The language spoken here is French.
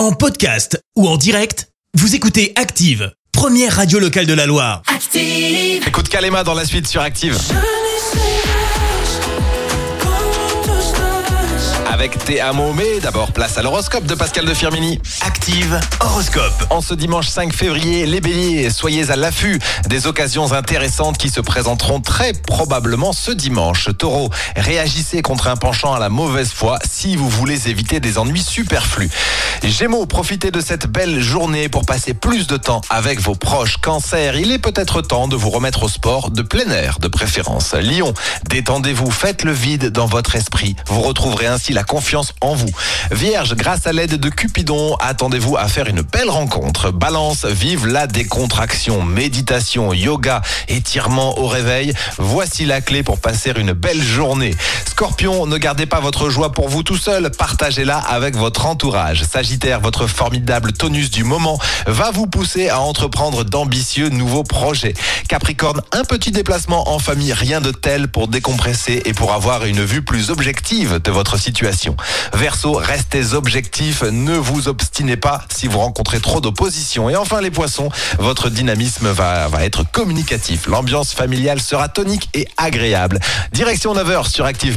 En podcast ou en direct, vous écoutez Active, première radio locale de la Loire. Active. Écoute Kalema dans la suite sur Active. Avec Théa mais d'abord place à l'horoscope de Pascal de Firmini. Active horoscope. En ce dimanche 5 février, les béliers, soyez à l'affût des occasions intéressantes qui se présenteront très probablement ce dimanche. Taureau, réagissez contre un penchant à la mauvaise foi si vous voulez éviter des ennuis superflus. Gémeaux, profitez de cette belle journée pour passer plus de temps avec vos proches. Cancer, il est peut-être temps de vous remettre au sport de plein air de préférence. Lion, détendez-vous, faites le vide dans votre esprit. Vous retrouverez ainsi la confiance en vous. Vierge, grâce à l'aide de Cupidon, attendez-vous à faire une belle rencontre. Balance, vive la décontraction, méditation, yoga, étirement au réveil. Voici la clé pour passer une belle journée. Scorpion, ne gardez pas votre joie pour vous tout seul, partagez-la avec votre entourage. Sagittaire, votre formidable tonus du moment va vous pousser à entreprendre d'ambitieux nouveaux projets. Capricorne, un petit déplacement en famille, rien de tel pour décompresser et pour avoir une vue plus objective de votre situation. Verseau, restez objectif, ne vous obstinez pas si vous rencontrez trop d'opposition. Et enfin les poissons, votre dynamisme va, va être communicatif. L'ambiance familiale sera tonique et agréable. Direction 9h sur Active,